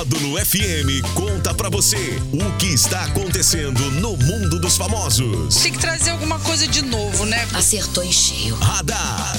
Módulo FM conta pra você o que está acontecendo no mundo dos famosos. Tem que trazer alguma coisa de novo, né? Acertou em cheio. Radar.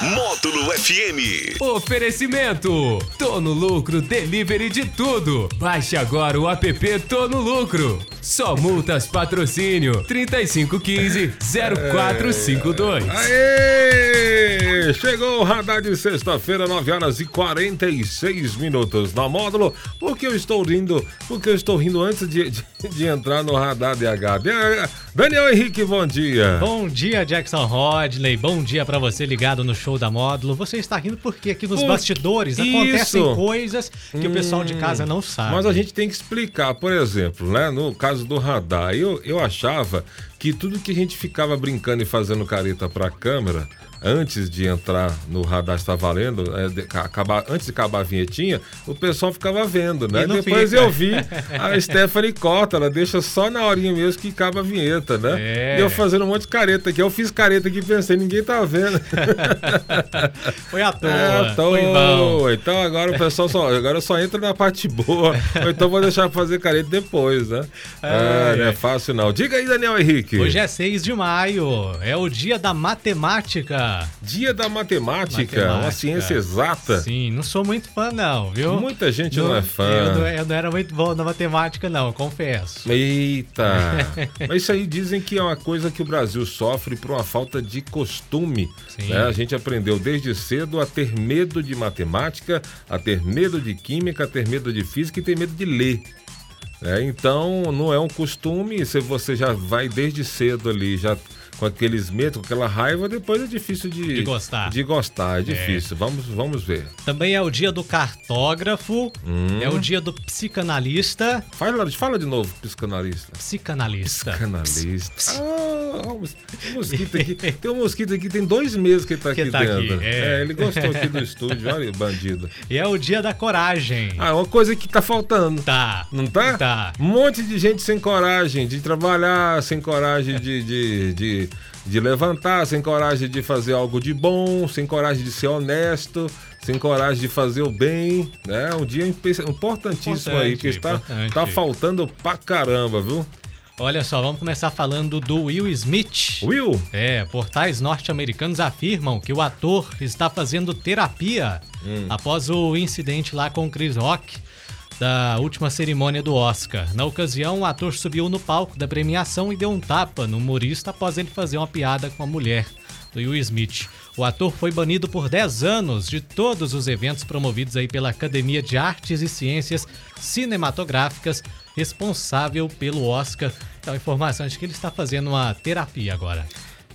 Módulo FM. Oferecimento: Tô no lucro, delivery de tudo. Baixe agora o app Tô no lucro. Só multas patrocínio 3515 0452. Aê! Chegou o radar de sexta-feira, 9 horas e 46 minutos na módulo. Por que eu estou rindo? Porque eu estou rindo antes de, de, de entrar no radar DH. DH. Daniel Henrique, bom dia. Bom dia, Jackson Rodley. Bom dia pra você ligado no show da módulo. Você está rindo porque aqui nos Por- bastidores Isso. acontecem coisas que o pessoal de casa não sabe. Mas a gente tem que explicar, por exemplo, né? No caso do radar, eu, eu achava que tudo que a gente ficava brincando e fazendo careta pra câmera, antes de entrar no radar está valendo, é, de- acabar, antes de acabar a vinhetinha, o pessoal ficava vendo, né? E Depois fica. eu vi a Stephanie corta, ela deixa só na horinha mesmo que acaba a vinheta, né? É. E eu fazendo um monte de careta aqui. Eu fiz careta aqui e pensei, ninguém tá vendo. Foi à toa. É, à Foi toa. Então agora o pessoal só, agora só entra na parte boa. Ou então vou deixar fazer careta depois, né? É, Ai, não é ai. fácil não. Diga aí, Daniel Henrique. Hoje é 6 de maio. É o dia da matemática. Dia da matemática, Matemática. uma ciência exata. Sim, não sou muito fã, não, viu? Muita gente não, é fã. Eu não, eu não era muito bom na matemática, não, confesso. Eita! Mas isso aí dizem que é uma coisa que o Brasil sofre por uma falta de costume. Sim. né? A gente aprendeu desde cedo a ter medo de matemática, a ter medo de química, a ter medo de física e ter medo de ler. né? então não é um costume, se você já vai desde cedo ali, já com aqueles medos, com aquela raiva, depois é difícil de, De gostar. De gostar, é difícil. Vamos, vamos ver. Também é o dia do cartógrafo, Hum. é o dia do psicanalista. Fala, fala de novo, psicanalista. Psicanalista. Canalista. Ah, o mosquito aqui. Tem um mosquito aqui, tem dois meses que ele tá Que aqui tá aqui, dentro. é. ele gostou aqui do estúdio, olha, bandido. E é o dia da coragem. Ah, uma coisa que tá faltando. Tá. Não tá? Tá. Um monte de gente sem coragem de trabalhar, sem coragem de, de, de, de levantar, sem coragem de fazer algo de bom, sem coragem de ser honesto, sem coragem de fazer o bem. né? um dia importantíssimo aí, que está Importante, tá importante. faltando pra caramba, viu? Olha só, vamos começar falando do Will Smith. Will? É, portais norte-americanos afirmam que o ator está fazendo terapia Hum. após o incidente lá com Chris Rock da última cerimônia do Oscar. Na ocasião, o ator subiu no palco da premiação e deu um tapa no humorista após ele fazer uma piada com a mulher do Will Smith. O ator foi banido por 10 anos de todos os eventos promovidos aí pela Academia de Artes e Ciências Cinematográficas, responsável pelo Oscar. Então, a informação de que ele está fazendo uma terapia agora.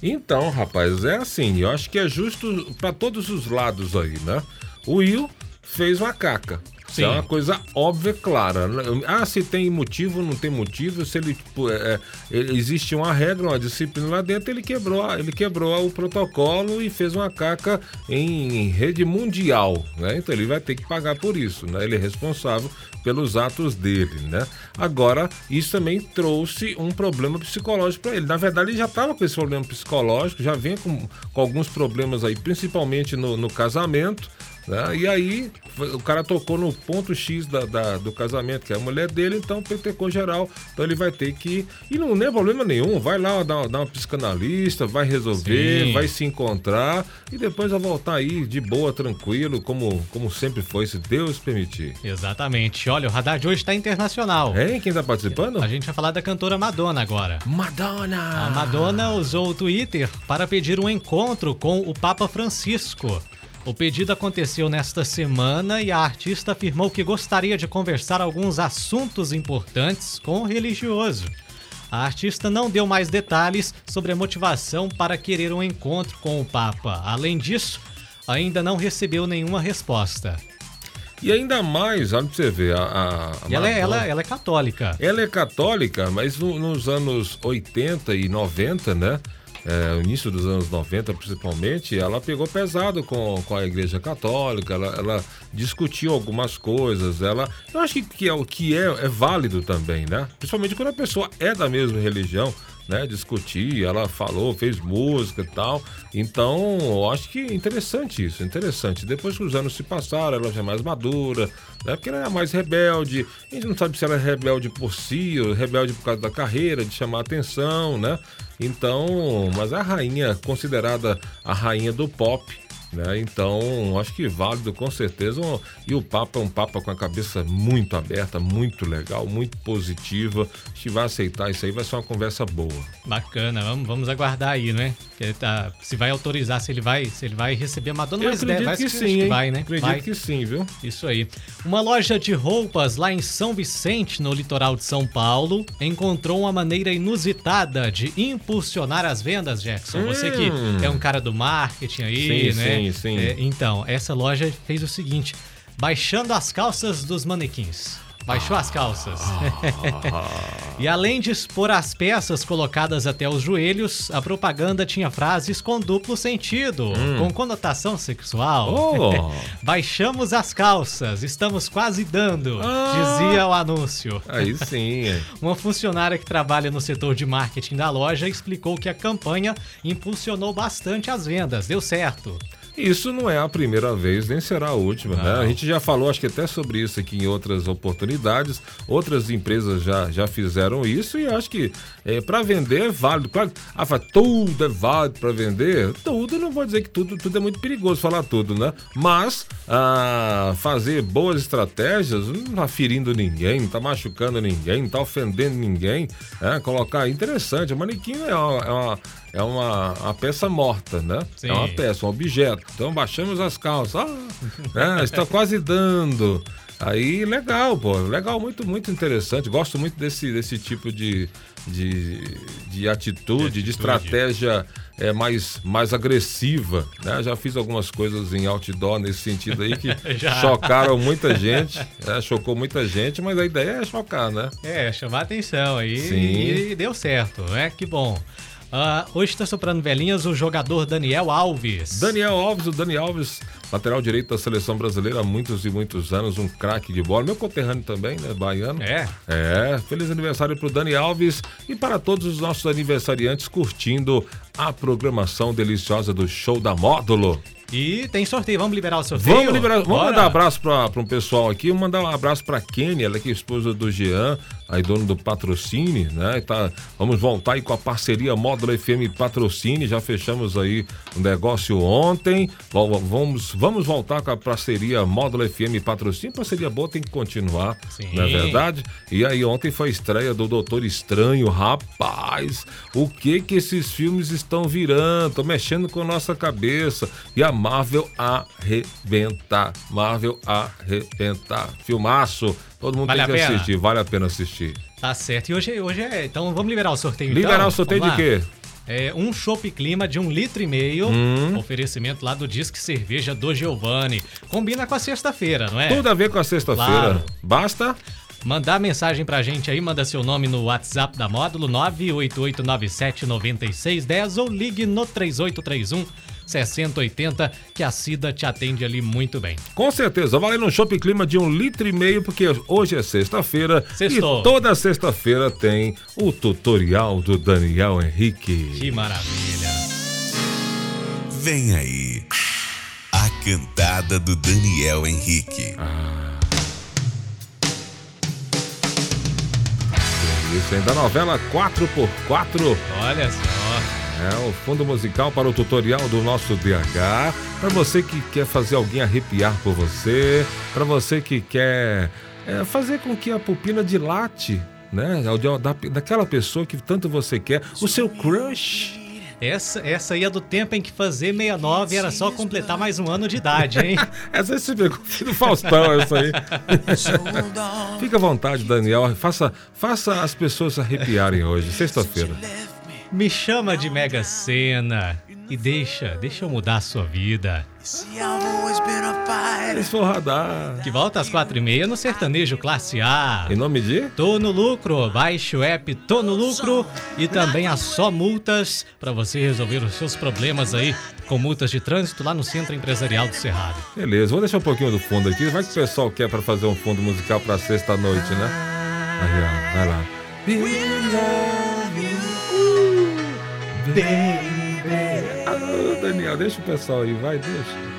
Então, rapaz, é assim, eu acho que é justo pra todos os lados aí, né? O Will fez uma caca. Isso Sim. é uma coisa óbvia, clara. né? Ah, se tem motivo, não tem motivo, se ele, é, é, existe uma regra, uma disciplina lá dentro, ele quebrou, ele quebrou o protocolo e fez uma caca em rede mundial, né? Então ele vai ter que pagar por isso, né? Ele é responsável pelos atos dele, né? Agora, isso também trouxe um problema psicológico para ele. Na verdade, ele já estava com esse problema psicológico, já vem com, com alguns problemas aí, principalmente no, no casamento, né? E aí o cara tocou no ponto X da, da- do casamento, que é a mulher dele, então petecou geral. Então ele vai ter que. E não, é problema nenhum, vai lá dar, dar uma psicanalista, vai resolver, Sim. vai se encontrar e depois vai voltar aí de boa, tranquilo, como, como sempre foi, se Deus permitir. Exatamente. Olha, o radar de hoje está internacional. Hein? Quem tá participando? A gente vai falar da cantora Madonna agora. Madonna! A Madonna usou o Twitter para pedir um encontro com o Papa Francisco. O pedido aconteceu nesta semana e a artista afirmou que gostaria de conversar alguns assuntos importantes com o religioso. A artista não deu mais detalhes sobre a motivação para querer um encontro com o Papa. Além disso, ainda não recebeu nenhuma resposta. E ainda mais, olha pra você ver, a, a- a ela, é, ela, ela é católica. Ela é católica, mas no- nos anos 80 e 90, né? É, o início dos anos 90 principalmente, ela pegou pesado com, com a igreja católica, ela, ela discutiu algumas coisas, ela. Eu acho que, que é o que é, é válido também, né? Principalmente quando a pessoa é da mesma religião. Né? Discutir, ela falou, fez música e tal. Então, eu acho que é interessante isso, interessante. Depois que os anos se passaram, ela já é mais madura, né? Porque ela é mais rebelde. A gente não sabe se ela é rebelde por si, ou rebelde por causa da carreira, de chamar atenção, né? Então, mas a rainha, considerada a rainha do pop, né? Então, acho que válido com certeza. E o Papa é um Papa com a cabeça muito aberta, muito legal, muito positiva. Se vai aceitar isso aí, vai ser uma conversa boa. Bacana, vamos, vamos aguardar aí, né? Tá, se vai autorizar, se ele vai, se ele vai receber a Madonna, Eu mas acredito deve, que vai, sim, que vai, né? Acredito Vai. que sim, viu? Isso aí. Uma loja de roupas lá em São Vicente, no litoral de São Paulo, encontrou uma maneira inusitada de impulsionar as vendas, Jackson. Você que Hum. é um cara do marketing aí, Sim, né? sim, sim. É, então, essa loja fez o seguinte: baixando as calças dos manequins. Baixou as calças. e além de expor as peças colocadas até os joelhos, a propaganda tinha frases com duplo sentido, com conotação sexual. Oh. Baixamos as calças, estamos quase dando, Ah. dizia o anúncio. Aí sim. Uma funcionária que trabalha no setor de marketing da loja explicou que a campanha impulsionou bastante as vendas, deu certo. Isso não é a primeira vez, nem será a última, né? A gente já falou, acho que até sobre isso aqui em outras oportunidades. Outras empresas já, já fizeram isso e acho que é, para vender é válido. Claro, ah, fala, tudo é válido para vender. Tudo, não vou dizer que tudo, tudo é muito perigoso falar tudo, né? Mas ah, fazer boas estratégias, não tá ferindo ninguém, não tá machucando ninguém, não tá ofendendo ninguém. né? Colocar interessante. O manequim é uma, é uma, é uma, uma peça morta, né? Sim. É uma peça, um objeto. Então baixamos as calças. Ah, né? está quase dando. Aí, legal, pô. Legal, muito, muito interessante. Gosto muito desse, desse tipo de, de, de atitude, de, estratégia é, mais, mais agressiva. Né? Já fiz algumas coisas em outdoor nesse sentido aí que chocaram muita gente. né? Chocou muita gente, mas a ideia é chocar, né? É, chamar atenção aí Sim. e deu certo, né? Que bom. Ah, hoje está soprando velhinhas o jogador Daniel Alves. Daniel Alves, o Dani Alves, lateral direito da seleção brasileira há muitos e muitos anos, um craque de bola. Meu conterrâneo também, né? Baiano. É. É, feliz aniversário pro Dani Alves e para todos os nossos aniversariantes curtindo a programação deliciosa do Show da Módulo. E tem sorteio, vamos liberar o sorteio? Vamos liberar, vamos Bora. mandar um abraço para um pessoal aqui, vamos mandar um abraço para Kenny, ela que é esposa do Jean, aí dono do Patrocine, né? Tá, vamos voltar aí com a parceria Módulo FM Patrocine, já fechamos aí o negócio ontem. Vamos, vamos voltar com a parceria Módulo FM Patrocine, parceria boa tem que continuar, Sim. não é verdade? E aí ontem foi a estreia do Doutor Estranho, rapaz, o que que esses filmes estão virando? Tô mexendo com a nossa cabeça. E a Marvel arrebenta. Marvel arrebenta. Filmaço. Todo mundo Vale tem que pena? assistir, vale a pena assistir. Tá certo. E hoje, hoje é. Então vamos liberar o sorteio. Liberar então? o sorteio Vamos de lá? quê? É um chopp clima de um litro e meio. Hum. Oferecimento lá do Disque Cerveja do Giovanni. Combina com a sexta-feira, não é? Tudo a ver com a sexta-feira. Claro. Basta? Mandar mensagem pra gente aí, manda seu nome no WhatsApp da Módulo 988979610 ou ligue no 3831 6080 que a Cida te atende ali muito bem. Com certeza, valendo um shopping clima de um litro e meio, porque hoje é sexta-feira. E toda sexta-feira tem o tutorial do Daniel Henrique. Que maravilha. Vem aí. A cantada do Daniel Henrique. Isso aí, da novela 4x4. Olha só. É o fundo musical para o tutorial do nosso DH. Para você que quer fazer alguém arrepiar por você, para você que quer é, fazer com que a pupila dilate, né? Da, daquela pessoa que tanto você quer, o seu crush. Essa, essa aí é do tempo em que fazer 69 era só completar mais um ano de idade, hein? Essa aí você pegou do Faustão, essa aí. Fica à vontade, Daniel. Faça, faça as pessoas se arrepiarem hoje, sexta-feira. Me chama de Mega Sena e deixa, deixa eu mudar a sua vida. Esforradar. Que volta às quatro e meia no Sertanejo Classe A. Em nome de? Tô no lucro, baixe o app Tô no lucro e também a Só Multas para você resolver os seus problemas aí com multas de trânsito lá no Centro Empresarial do Cerrado. Beleza, vou deixar um pouquinho do fundo aqui. Vai que o pessoal quer para fazer um fundo musical para sexta-noite, né? Aí, ó, vai lá. You. Ah, Daniel, deixa o pessoal aí, vai, deixa.